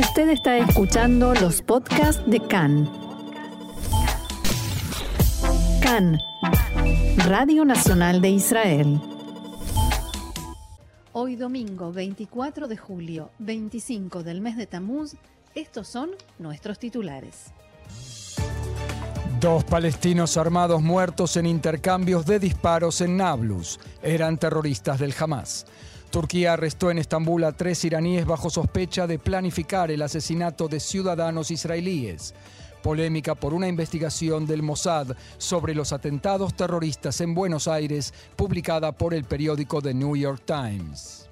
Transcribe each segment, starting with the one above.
Usted está escuchando los podcasts de CAN. CAN, Radio Nacional de Israel. Hoy domingo 24 de julio, 25 del mes de Tamuz, estos son nuestros titulares. Dos palestinos armados muertos en intercambios de disparos en Nablus. Eran terroristas del Hamas. Turquía arrestó en Estambul a tres iraníes bajo sospecha de planificar el asesinato de ciudadanos israelíes. Polémica por una investigación del Mossad sobre los atentados terroristas en Buenos Aires, publicada por el periódico The New York Times.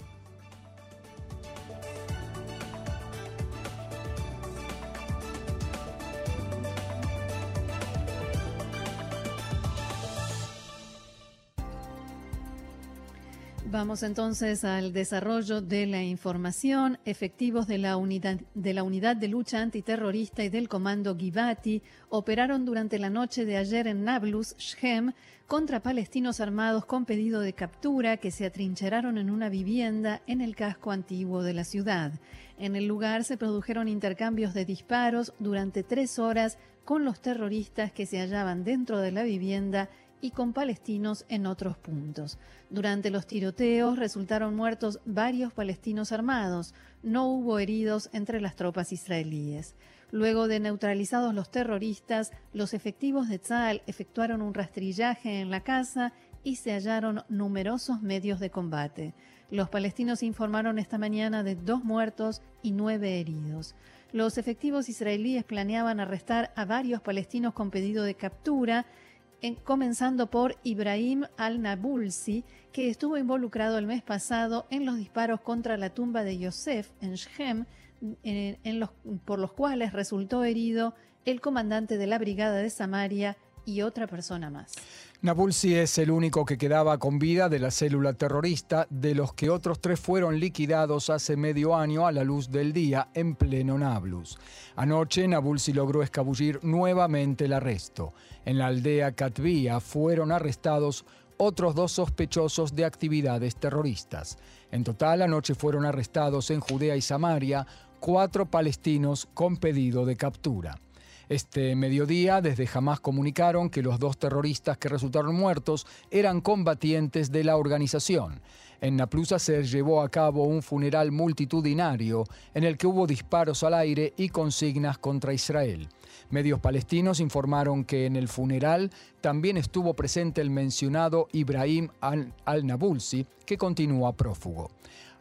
Vamos entonces al desarrollo de la información. Efectivos de la, unidad, de Lucha Antiterrorista y del Comando Givati operaron durante la noche de ayer en Nablus, Shem, contra palestinos armados con pedido de captura que se atrincheraron en una vivienda en el casco antiguo de la ciudad. En el lugar se produjeron intercambios de disparos durante tres horas con los terroristas que se hallaban dentro de la vivienda y con palestinos en otros puntos. Durante los tiroteos resultaron muertos varios palestinos armados. No hubo heridos entre las tropas israelíes. Luego de neutralizados los terroristas, los efectivos de Tzal efectuaron un rastrillaje en la casa y se hallaron numerosos medios de combate. Los palestinos informaron esta mañana de dos muertos y nueve heridos. Los efectivos israelíes planeaban arrestar a varios palestinos con pedido de captura comenzando por Ibrahim al-Nabulsi, que estuvo involucrado el mes pasado en los disparos contra la tumba de Yosef en Shem, por los cuales resultó herido el comandante de la brigada de Samaria y otra persona más. Nabulsi es el único que quedaba con vida de la célula terrorista, de los que otros tres fueron liquidados hace medio año a la luz del día en pleno Nablus. Anoche Nabulsi logró escabullir nuevamente el arresto. En la aldea Katvia fueron arrestados otros dos sospechosos de actividades terroristas. En total, anoche fueron arrestados en Judea y Samaria cuatro palestinos con pedido de captura. Este mediodía, desde Hamas comunicaron que los dos terroristas que resultaron muertos eran combatientes de la organización. En Naplusa se llevó a cabo un funeral multitudinario en el que hubo disparos al aire y consignas contra Israel. Medios palestinos informaron que en el funeral también estuvo presente el mencionado Ibrahim al-Nabulsi, que continúa prófugo.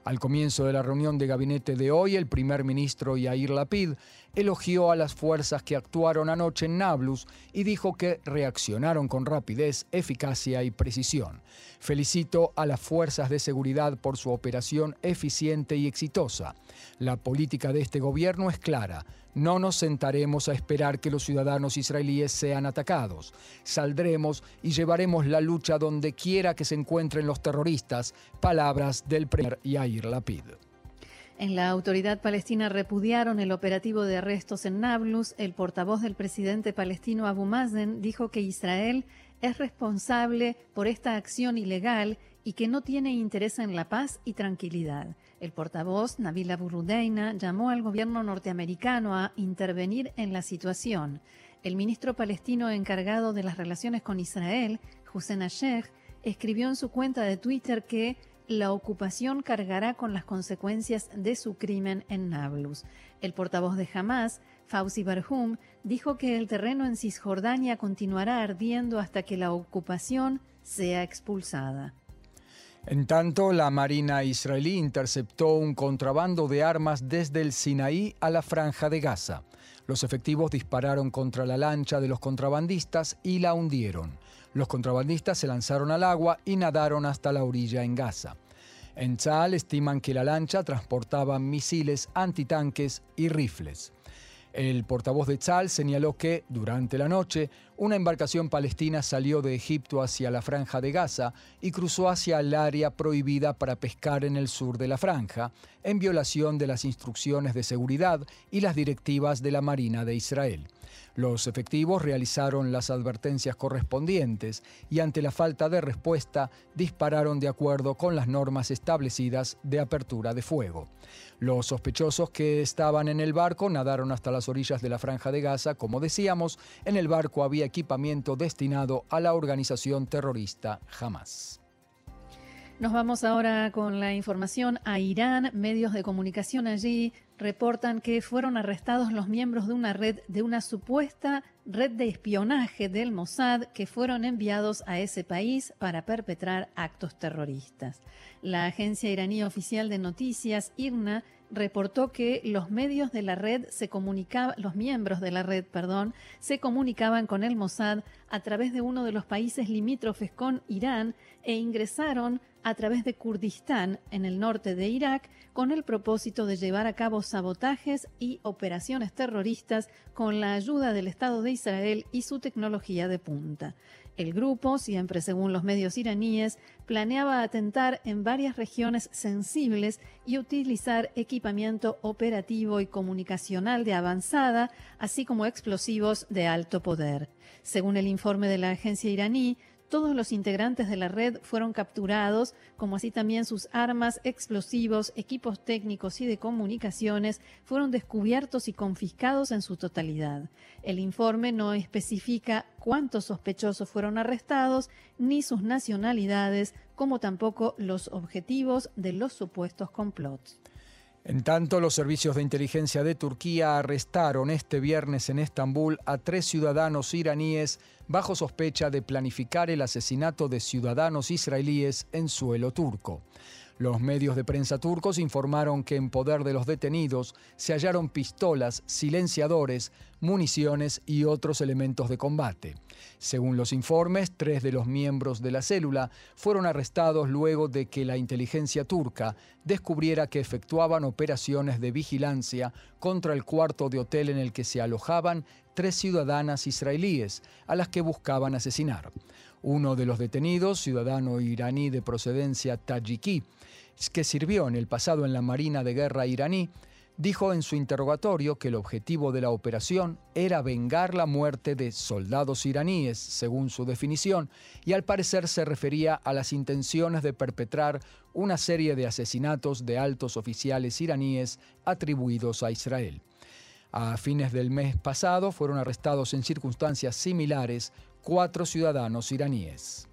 Al comienzo de la reunión de gabinete de hoy, el primer ministro Yair Lapid elogió a las fuerzas que actuaron anoche en Nablus y dijo que reaccionaron con rapidez, eficacia y precisión. Felicito a las fuerzas de seguridad por su operación eficiente y exitosa. La política de este gobierno es clara. No nos sentaremos a esperar que los ciudadanos israelíes sean atacados. Saldremos y llevaremos la lucha donde quiera que se encuentren los terroristas. Palabras del premier Yair Lapid. En la autoridad palestina repudiaron el operativo de arrestos en Nablus. El portavoz del presidente palestino Abu Mazen dijo que Israel es responsable por esta acción ilegal y que no tiene interés en la paz y tranquilidad. El portavoz, Nabil Aburudeina, llamó al gobierno norteamericano a intervenir en la situación. El ministro palestino encargado de las relaciones con Israel, Hussein Ashech, escribió en su cuenta de Twitter que la ocupación cargará con las consecuencias de su crimen en Nablus. El portavoz de Hamas, Fauzi Barhum, dijo que el terreno en Cisjordania continuará ardiendo hasta que la ocupación sea expulsada. En tanto, la Marina israelí interceptó un contrabando de armas desde el Sinaí a la franja de Gaza. Los efectivos dispararon contra la lancha de los contrabandistas y la hundieron. Los contrabandistas se lanzaron al agua y nadaron hasta la orilla en Gaza. En Tzal estiman que la lancha transportaba misiles antitanques y rifles. El portavoz de Tzal señaló que, durante la noche, una embarcación palestina salió de Egipto hacia la franja de Gaza y cruzó hacia el área prohibida para pescar en el sur de la franja, en violación de las instrucciones de seguridad y las directivas de la Marina de Israel. Los efectivos realizaron las advertencias correspondientes y ante la falta de respuesta dispararon de acuerdo con las normas establecidas de apertura de fuego. Los sospechosos que estaban en el barco nadaron hasta las orillas de la franja de Gaza. Como decíamos, en el barco había equipamiento destinado a la organización terrorista Hamas. Nos vamos ahora con la información a Irán. Medios de comunicación allí reportan que fueron arrestados los miembros de una red, de una supuesta red de espionaje del Mossad que fueron enviados a ese país para perpetrar actos terroristas. La agencia iraní oficial de noticias, IRNA, reportó que los medios de la red se comunicaban, los miembros de la red, perdón, se comunicaban con el Mossad a través de uno de los países limítrofes con Irán e ingresaron a través de Kurdistán, en el norte de Irak, con el propósito de llevar a cabo sabotajes y operaciones terroristas con la ayuda del Estado de Israel y su tecnología de punta. El grupo, siempre según los medios iraníes, planeaba atentar en varias regiones sensibles y utilizar equipamiento operativo y comunicacional de avanzada, así como explosivos de alto poder. Según el informe de la agencia iraní, todos los integrantes de la red fueron capturados, como así también sus armas, explosivos, equipos técnicos y de comunicaciones fueron descubiertos y confiscados en su totalidad. El informe no especifica cuántos sospechosos fueron arrestados ni sus nacionalidades, como tampoco los objetivos de los supuestos complots. En tanto, los servicios de inteligencia de Turquía arrestaron este viernes en Estambul a tres ciudadanos iraníes bajo sospecha de planificar el asesinato de ciudadanos israelíes en suelo turco. Los medios de prensa turcos informaron que en poder de los detenidos se hallaron pistolas, silenciadores, municiones y otros elementos de combate. Según los informes, tres de los miembros de la célula fueron arrestados luego de que la inteligencia turca descubriera que efectuaban operaciones de vigilancia contra el cuarto de hotel en el que se alojaban tres ciudadanas israelíes, a las que buscaban asesinar. Uno de los detenidos, ciudadano iraní de procedencia tayikí, que sirvió en el pasado en la Marina de Guerra iraní, dijo en su interrogatorio que el objetivo de la operación era vengar la muerte de soldados iraníes, según su definición, y al parecer se refería a las intenciones de perpetrar una serie de asesinatos de altos oficiales iraníes atribuidos a Israel. A fines del mes pasado fueron arrestados en circunstancias similares cuatro ciudadanos iraníes.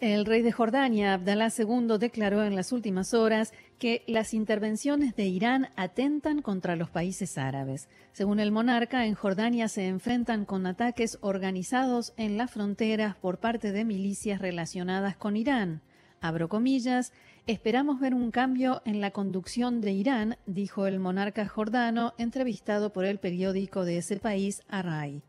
El rey de Jordania, Abdalá II, declaró en las últimas horas que las intervenciones de Irán atentan contra los países árabes. Según el monarca, en Jordania se enfrentan con ataques organizados en las fronteras por parte de milicias relacionadas con Irán. Abro comillas, esperamos ver un cambio en la conducción de Irán, dijo el monarca jordano entrevistado por el periódico de ese país, Array.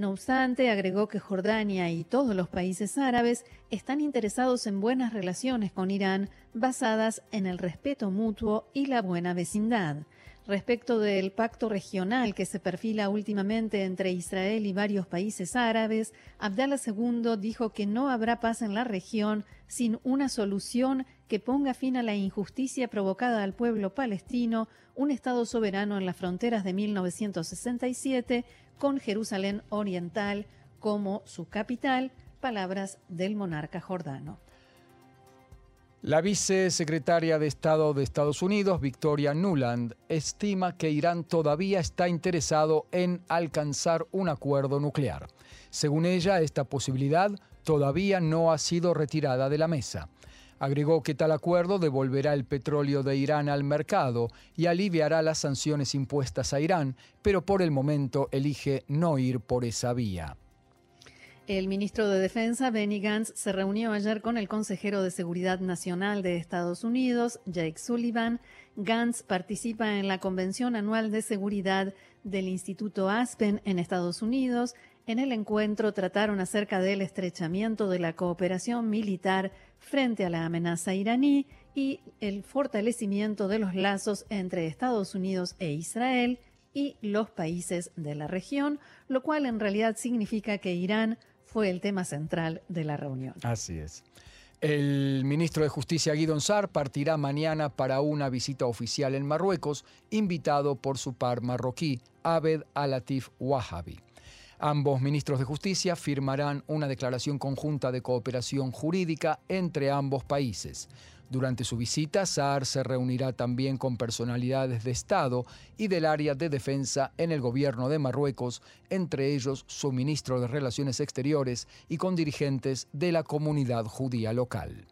No obstante, agregó que Jordania y todos los países árabes están interesados en buenas relaciones con Irán basadas en el respeto mutuo y la buena vecindad. Respecto del pacto regional que se perfila últimamente entre Israel y varios países árabes, Abdallah II dijo que no habrá paz en la región sin una solución que ponga fin a la injusticia provocada al pueblo palestino, un Estado soberano en las fronteras de 1967, con Jerusalén Oriental como su capital, palabras del monarca jordano. La vicesecretaria de Estado de Estados Unidos, Victoria Nuland, estima que Irán todavía está interesado en alcanzar un acuerdo nuclear. Según ella, esta posibilidad todavía no ha sido retirada de la mesa. Agregó que tal acuerdo devolverá el petróleo de Irán al mercado y aliviará las sanciones impuestas a Irán, pero por el momento elige no ir por esa vía. El ministro de Defensa, Benny Gantz, se reunió ayer con el consejero de Seguridad Nacional de Estados Unidos, Jake Sullivan. Gantz participa en la Convención Anual de Seguridad del Instituto Aspen en Estados Unidos. En el encuentro trataron acerca del estrechamiento de la cooperación militar frente a la amenaza iraní y el fortalecimiento de los lazos entre Estados Unidos e Israel y los países de la región, lo cual en realidad significa que Irán fue el tema central de la reunión. Así es. El ministro de Justicia Guidon Sar partirá mañana para una visita oficial en Marruecos, invitado por su par marroquí, Abed Al-Latif Wahabi. Ambos ministros de Justicia firmarán una declaración conjunta de cooperación jurídica entre ambos países. Durante su visita, Saar se reunirá también con personalidades de Estado y del área de defensa en el gobierno de Marruecos, entre ellos su ministro de Relaciones Exteriores y con dirigentes de la comunidad judía local.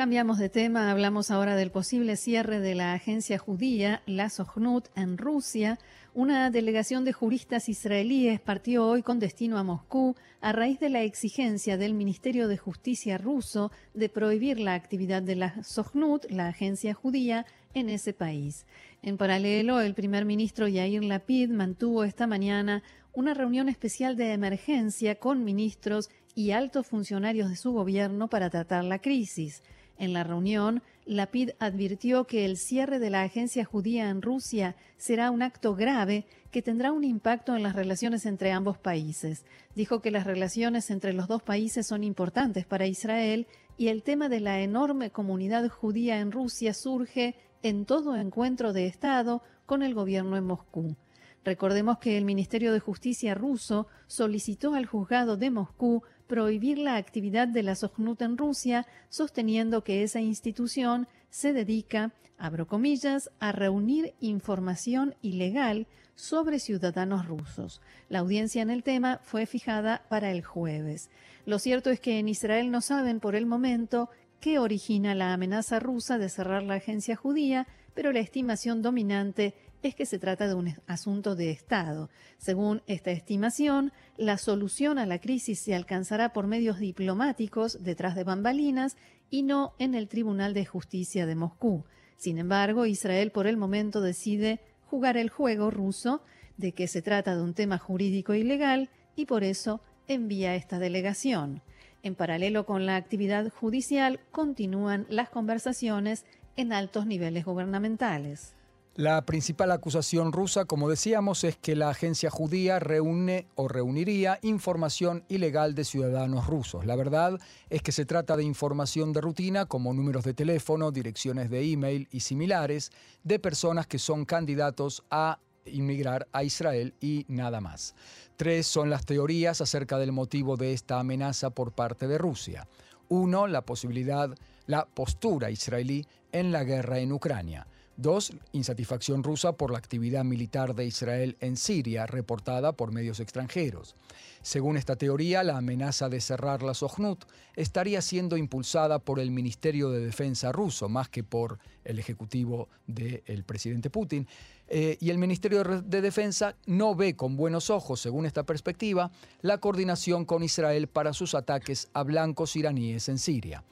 Cambiamos de tema, hablamos ahora del posible cierre de la agencia judía, la Sojnut, en Rusia. Una delegación de juristas israelíes partió hoy con destino a Moscú a raíz de la exigencia del Ministerio de Justicia ruso de prohibir la actividad de la Sojnut, la agencia judía, en ese país. En paralelo, el primer ministro Yair Lapid mantuvo esta mañana una reunión especial de emergencia con ministros y altos funcionarios de su gobierno para tratar la crisis. En la reunión, Lapid advirtió que el cierre de la agencia judía en Rusia será un acto grave que tendrá un impacto en las relaciones entre ambos países. Dijo que las relaciones entre los dos países son importantes para Israel y el tema de la enorme comunidad judía en Rusia surge en todo encuentro de Estado con el gobierno en Moscú. Recordemos que el Ministerio de Justicia ruso solicitó al juzgado de Moscú prohibir la actividad de la Sojnut en Rusia, sosteniendo que esa institución se dedica, abro comillas, a reunir información ilegal sobre ciudadanos rusos. La audiencia en el tema fue fijada para el jueves. Lo cierto es que en Israel no saben por el momento qué origina la amenaza rusa de cerrar la agencia judía, pero la estimación dominante es que se trata de un asunto de Estado. Según esta estimación, la solución a la crisis se alcanzará por medios diplomáticos detrás de bambalinas y no en el Tribunal de Justicia de Moscú. Sin embargo, Israel por el momento decide jugar el juego ruso de que se trata de un tema jurídico ilegal y por eso envía esta delegación. En paralelo con la actividad judicial, continúan las conversaciones en altos niveles gubernamentales. La principal acusación rusa, como decíamos, es que la agencia judía reúne o reuniría información ilegal de ciudadanos rusos. La verdad es que se trata de información de rutina como números de teléfono, direcciones de email y similares de personas que son candidatos a inmigrar a Israel y nada más. Tres son las teorías acerca del motivo de esta amenaza por parte de Rusia. Uno, la posibilidad, la postura israelí en la guerra en Ucrania. Dos, insatisfacción rusa por la actividad militar de Israel en Siria, reportada por medios extranjeros. Según esta teoría, la amenaza de cerrar la Sojnut estaría siendo impulsada por el Ministerio de Defensa ruso, más que por el Ejecutivo del presidente Putin. Eh, y el Ministerio de Defensa no ve con buenos ojos, según esta perspectiva, la coordinación con Israel para sus ataques a blancos iraníes en Siria.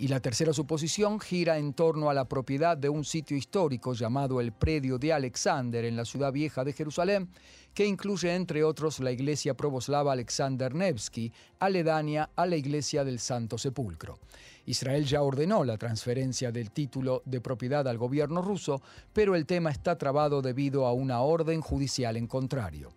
Y la tercera suposición gira en torno a la propiedad de un sitio histórico llamado el Predio de Alexander en la ciudad vieja de Jerusalén, que incluye entre otros la iglesia provoslava Alexander Nevsky, aledaña a la iglesia del Santo Sepulcro. Israel ya ordenó la transferencia del título de propiedad al gobierno ruso, pero el tema está trabado debido a una orden judicial en contrario.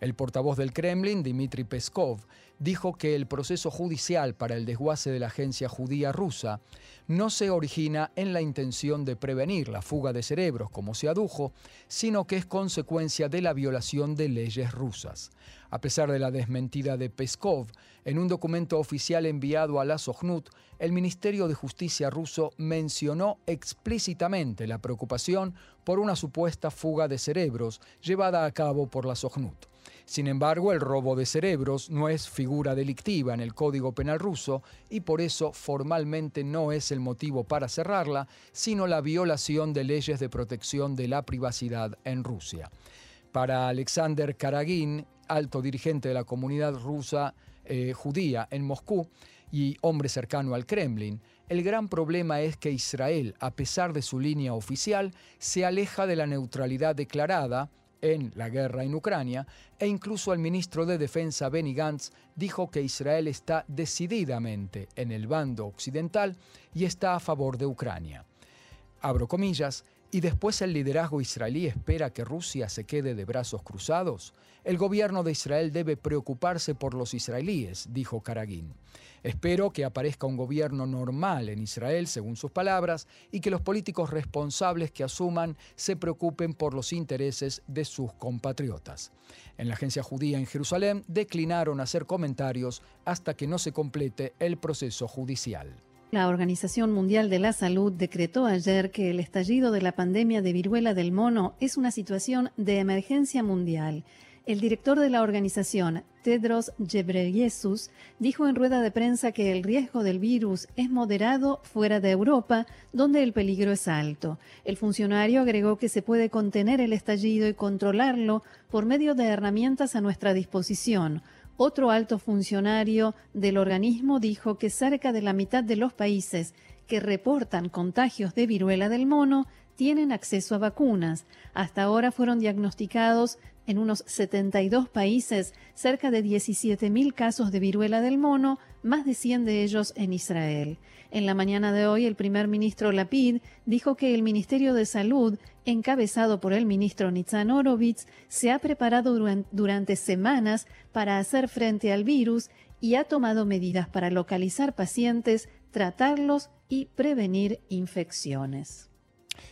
El portavoz del Kremlin, Dmitry Peskov, dijo que el proceso judicial para el desguace de la agencia judía rusa no se origina en la intención de prevenir la fuga de cerebros, como se adujo, sino que es consecuencia de la violación de leyes rusas. A pesar de la desmentida de Peskov, en un documento oficial enviado a la Sojnut, el Ministerio de Justicia ruso mencionó explícitamente la preocupación por una supuesta fuga de cerebros llevada a cabo por la Sojnut. Sin embargo, el robo de cerebros no es figura delictiva en el Código Penal ruso y por eso formalmente no es el motivo para cerrarla, sino la violación de leyes de protección de la privacidad en Rusia. Para Alexander Karagin, alto dirigente de la comunidad rusa eh, judía en Moscú y hombre cercano al Kremlin, el gran problema es que Israel, a pesar de su línea oficial, se aleja de la neutralidad declarada en la guerra en Ucrania e incluso el ministro de Defensa Benny Gantz dijo que Israel está decididamente en el bando occidental y está a favor de Ucrania. Abro comillas, y después el liderazgo israelí espera que Rusia se quede de brazos cruzados, el gobierno de Israel debe preocuparse por los israelíes, dijo Karagin. Espero que aparezca un gobierno normal en Israel, según sus palabras, y que los políticos responsables que asuman se preocupen por los intereses de sus compatriotas. En la agencia judía en Jerusalén declinaron hacer comentarios hasta que no se complete el proceso judicial. La Organización Mundial de la Salud decretó ayer que el estallido de la pandemia de viruela del mono es una situación de emergencia mundial. El director de la organización, Tedros Ghebreyesus, dijo en rueda de prensa que el riesgo del virus es moderado fuera de Europa, donde el peligro es alto. El funcionario agregó que se puede contener el estallido y controlarlo por medio de herramientas a nuestra disposición otro alto funcionario del organismo dijo que cerca de la mitad de los países que reportan contagios de viruela del mono tienen acceso a vacunas. Hasta ahora fueron diagnosticados en unos 72 países cerca de 17.000 casos de viruela del mono, más de 100 de ellos en Israel. En la mañana de hoy, el primer ministro Lapid dijo que el Ministerio de Salud, encabezado por el ministro Nitzan Orovitz, se ha preparado durante semanas para hacer frente al virus y ha tomado medidas para localizar pacientes, tratarlos y prevenir infecciones.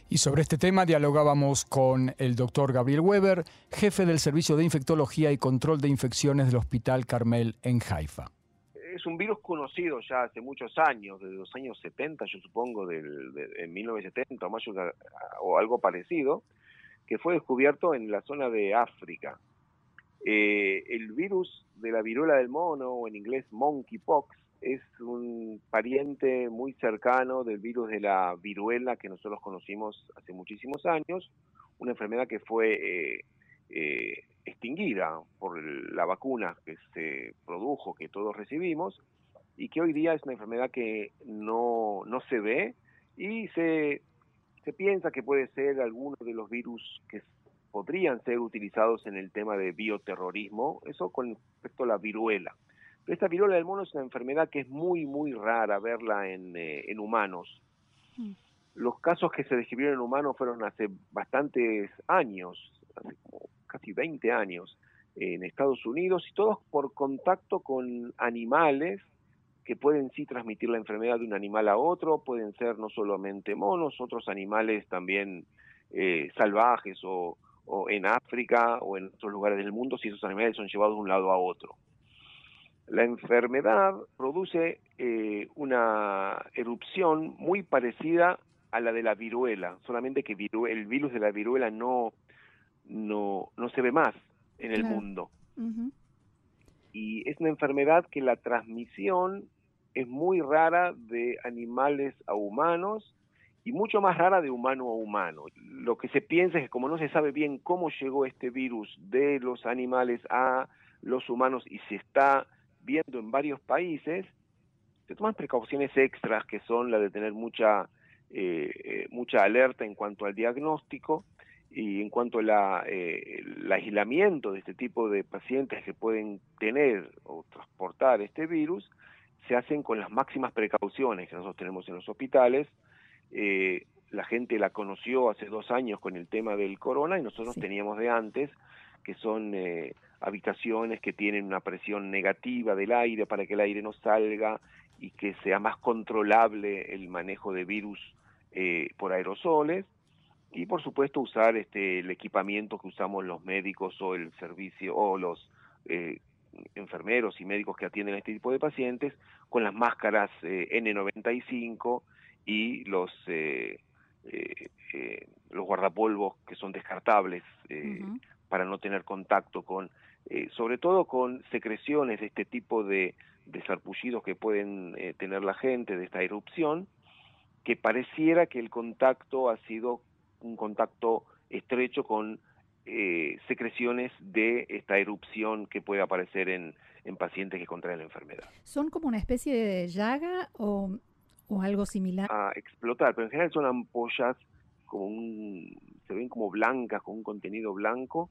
Y sobre este tema dialogábamos con el doctor Gabriel Weber, jefe del Servicio de Infectología y Control de Infecciones del Hospital Carmel en Haifa. Es un virus conocido ya hace muchos años, desde los años 70, yo supongo, del, en 1970 o, algo parecido, que fue descubierto en la zona de África. Eh, el virus de la viruela del mono, o en inglés monkeypox, es un pariente muy cercano del virus de la viruela que nosotros conocimos hace muchísimos años, una enfermedad que fue eh, eh, extinguida por la vacuna que se produjo, que todos recibimos, y que hoy día es una enfermedad que no, no se ve y se, se piensa que puede ser alguno de los virus que podrían ser utilizados en el tema de bioterrorismo, eso con respecto a la viruela esta viruela del mono es una enfermedad que es muy, muy rara verla en, eh, en humanos. Mm. Los casos que se describieron en humanos fueron hace bastantes años, hace como casi 20 años, en Estados Unidos, y todos por contacto con animales que pueden sí transmitir la enfermedad de un animal a otro, pueden ser no solamente monos, otros animales también eh, salvajes o, o en África o en otros lugares del mundo, si esos animales son llevados de un lado a otro. La enfermedad produce eh, una erupción muy parecida a la de la viruela, solamente que el virus de la viruela no, no, no se ve más en el mundo. Y es una enfermedad que la transmisión es muy rara de animales a humanos y mucho más rara de humano a humano. Lo que se piensa es que como no se sabe bien cómo llegó este virus de los animales a los humanos y se está viendo en varios países, se toman precauciones extras que son la de tener mucha, eh, eh, mucha alerta en cuanto al diagnóstico y en cuanto al eh, aislamiento de este tipo de pacientes que pueden tener o transportar este virus, se hacen con las máximas precauciones que nosotros tenemos en los hospitales. la gente la conoció hace dos años con el tema del corona y nosotros teníamos de antes, que son habitaciones que tienen una presión negativa del aire para que el aire no salga y que sea más controlable el manejo de virus eh, por aerosoles. Y por supuesto usar este el equipamiento que usamos los médicos o el servicio o los eh, enfermeros y médicos que atienden a este tipo de pacientes con las máscaras eh, N95 y los los guardapolvos que son descartables para no tener contacto con eh, sobre todo con secreciones de este tipo de, de sarpullidos que pueden eh, tener la gente de esta erupción, que pareciera que el contacto ha sido un contacto estrecho con eh, secreciones de esta erupción que puede aparecer en, en, pacientes que contraen la enfermedad. ¿Son como una especie de llaga o, o algo similar? A explotar, pero en general son ampollas como un, se ven como blancas, con un contenido blanco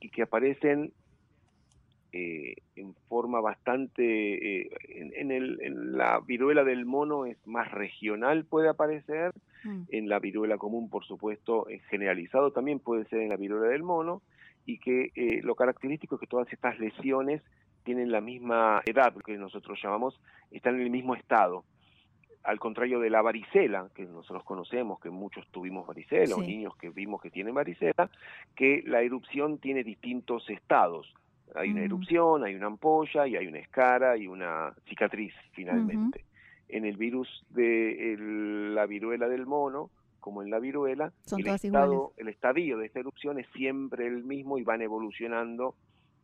y que aparecen eh, en forma bastante, eh, en, el, en, la viruela del mono es más regional, puede aparecer, mm. en la viruela común, por supuesto, es generalizado también puede ser en la viruela del mono, y que eh, lo característico es que todas estas lesiones tienen la misma edad, que nosotros llamamos, están en el mismo estado. Al contrario de la varicela, que nosotros conocemos, que muchos tuvimos varicela, o niños que vimos que tienen varicela, que la erupción tiene distintos estados hay una erupción, hay una ampolla y hay una escara y una cicatriz finalmente. En el virus de la viruela del mono, como en la viruela, el, estado, el estadio de esta erupción es siempre el mismo y van evolucionando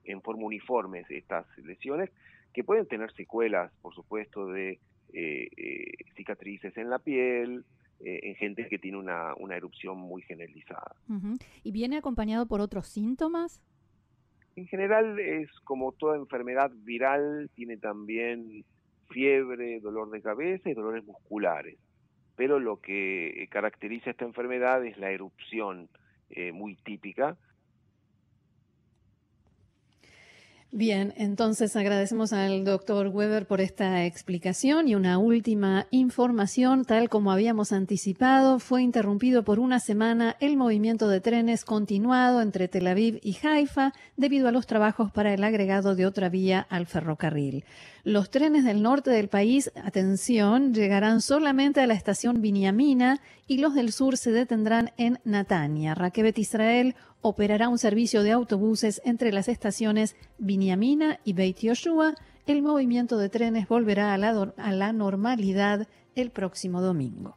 en forma uniforme estas lesiones, que pueden tener secuelas, por supuesto, de eh, eh, cicatrices en la piel, eh, en gente que tiene una, una erupción muy generalizada. ¿Y viene acompañado por otros síntomas? En general es como toda enfermedad viral, tiene también fiebre, dolor de cabeza y dolores musculares. Pero lo que caracteriza esta enfermedad es la erupción eh, muy típica Bien, entonces agradecemos al doctor Weber por esta explicación y una última información, tal como habíamos anticipado, fue interrumpido por una semana el movimiento de trenes continuado entre Tel Aviv y Haifa debido a los trabajos para el agregado de otra vía al ferrocarril. Los trenes del norte del país, atención, llegarán solamente a la estación Biniamina y los del sur se detendrán en Natania. Raquebet Israel operará un servicio de autobuses entre las estaciones Biniamina y Beit Yoshua. El movimiento de trenes volverá a la normalidad el próximo domingo.